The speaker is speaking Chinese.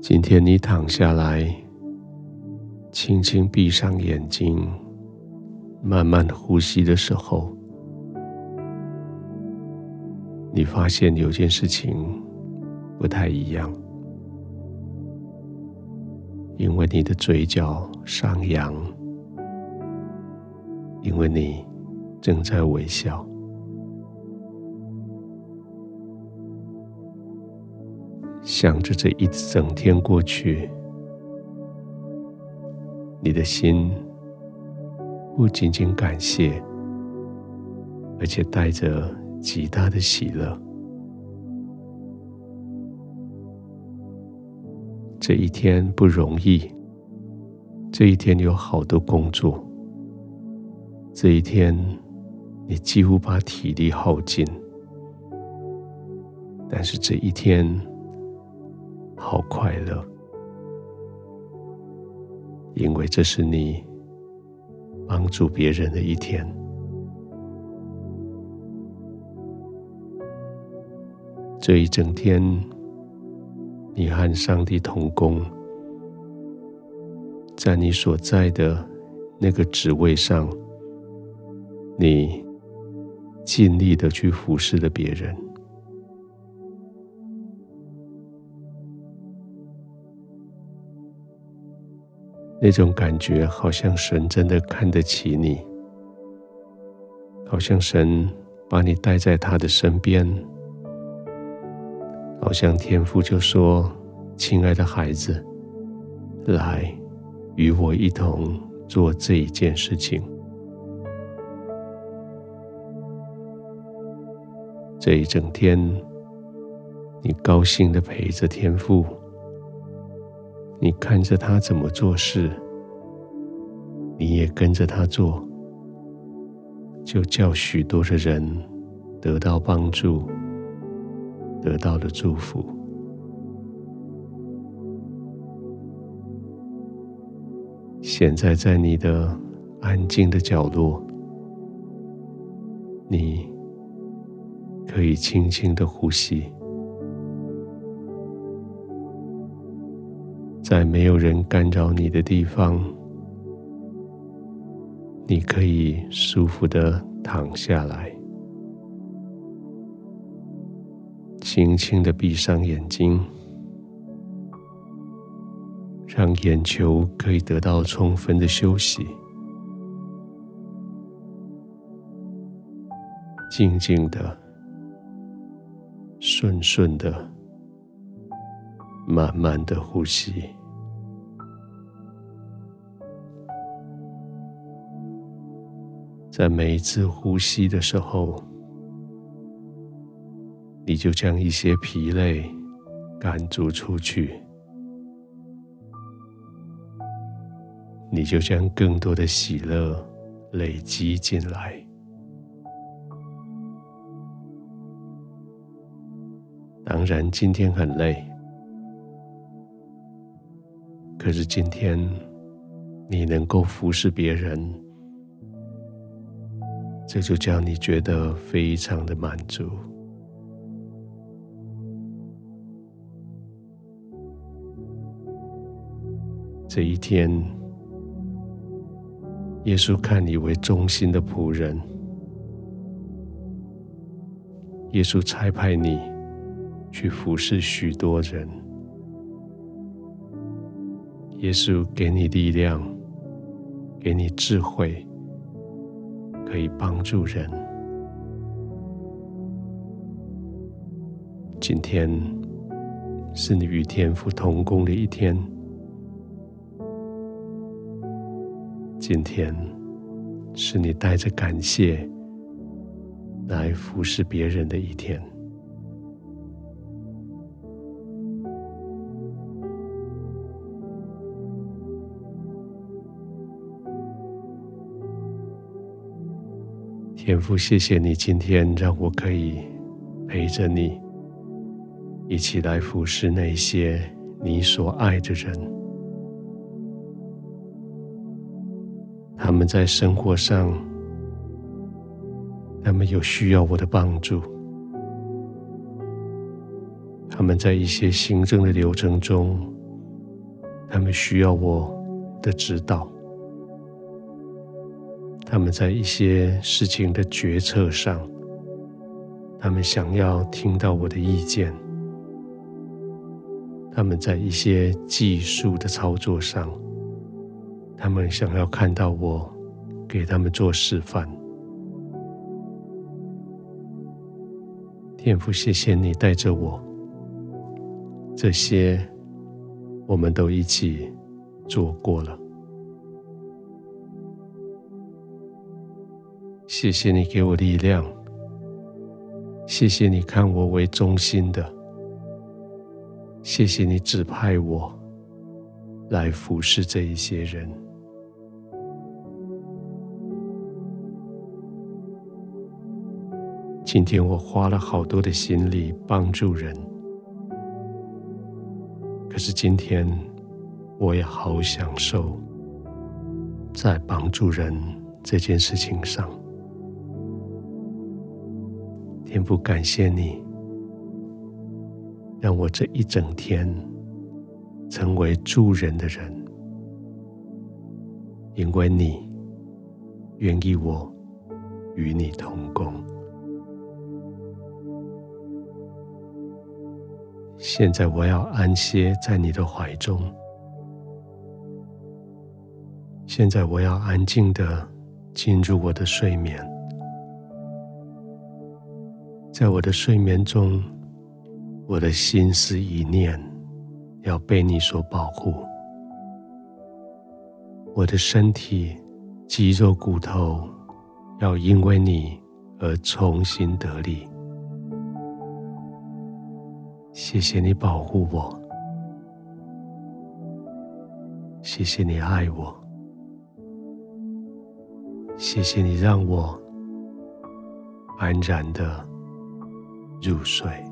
今天你躺下来，轻轻闭上眼睛，慢慢呼吸的时候，你发现有件事情不太一样，因为你的嘴角上扬，因为你正在微笑。想着这一整天过去，你的心不仅仅感谢，而且带着极大的喜乐。这一天不容易，这一天有好多工作，这一天你几乎把体力耗尽，但是这一天。好快乐，因为这是你帮助别人的一天。这一整天，你和上帝同工，在你所在的那个职位上，你尽力的去服侍了别人。那种感觉，好像神真的看得起你，好像神把你带在他的身边，好像天父就说：“亲爱的孩子，来与我一同做这一件事情。”这一整天，你高兴的陪着天父。你看着他怎么做事，你也跟着他做，就叫许多的人得到帮助，得到了祝福。现在在你的安静的角落，你可以轻轻的呼吸。在没有人干扰你的地方，你可以舒服的躺下来，轻轻的闭上眼睛，让眼球可以得到充分的休息，静静的、顺顺的、慢慢的呼吸。在每一次呼吸的时候，你就将一些疲累赶逐出去，你就将更多的喜乐累积进来。当然，今天很累，可是今天你能够服侍别人。这就叫你觉得非常的满足。这一天，耶稣看你为忠心的仆人，耶稣差派你去服侍许多人，耶稣给你力量，给你智慧。可以帮助人。今天是你与天父同工的一天。今天是你带着感谢来服侍别人的一天。天父，谢谢你今天让我可以陪着你，一起来服侍那些你所爱的人。他们在生活上，他们有需要我的帮助；他们在一些行政的流程中，他们需要我的指导，他们在一些事情的决策上，他们想要听到我的意见；他们在一些技术的操作上，他们想要看到我给他们做示范。天父，谢谢你带着我，这些我们都一起做过了。谢谢你给我力量，谢谢你看我为中心的，谢谢你指派我来服侍这一些人。今天我花了好多的心力帮助人，可是今天我也好享受在帮助人这件事情上。天父，感谢你，让我这一整天成为助人的人，因为你愿意我与你同工。现在我要安歇在你的怀中。现在我要安静的进入我的睡眠。在我的睡眠中，我的心思意念要被你所保护。我的身体、肌肉、骨头要因为你而重新得力。谢谢你保护我，谢谢你爱我，谢谢你让我安然的入睡。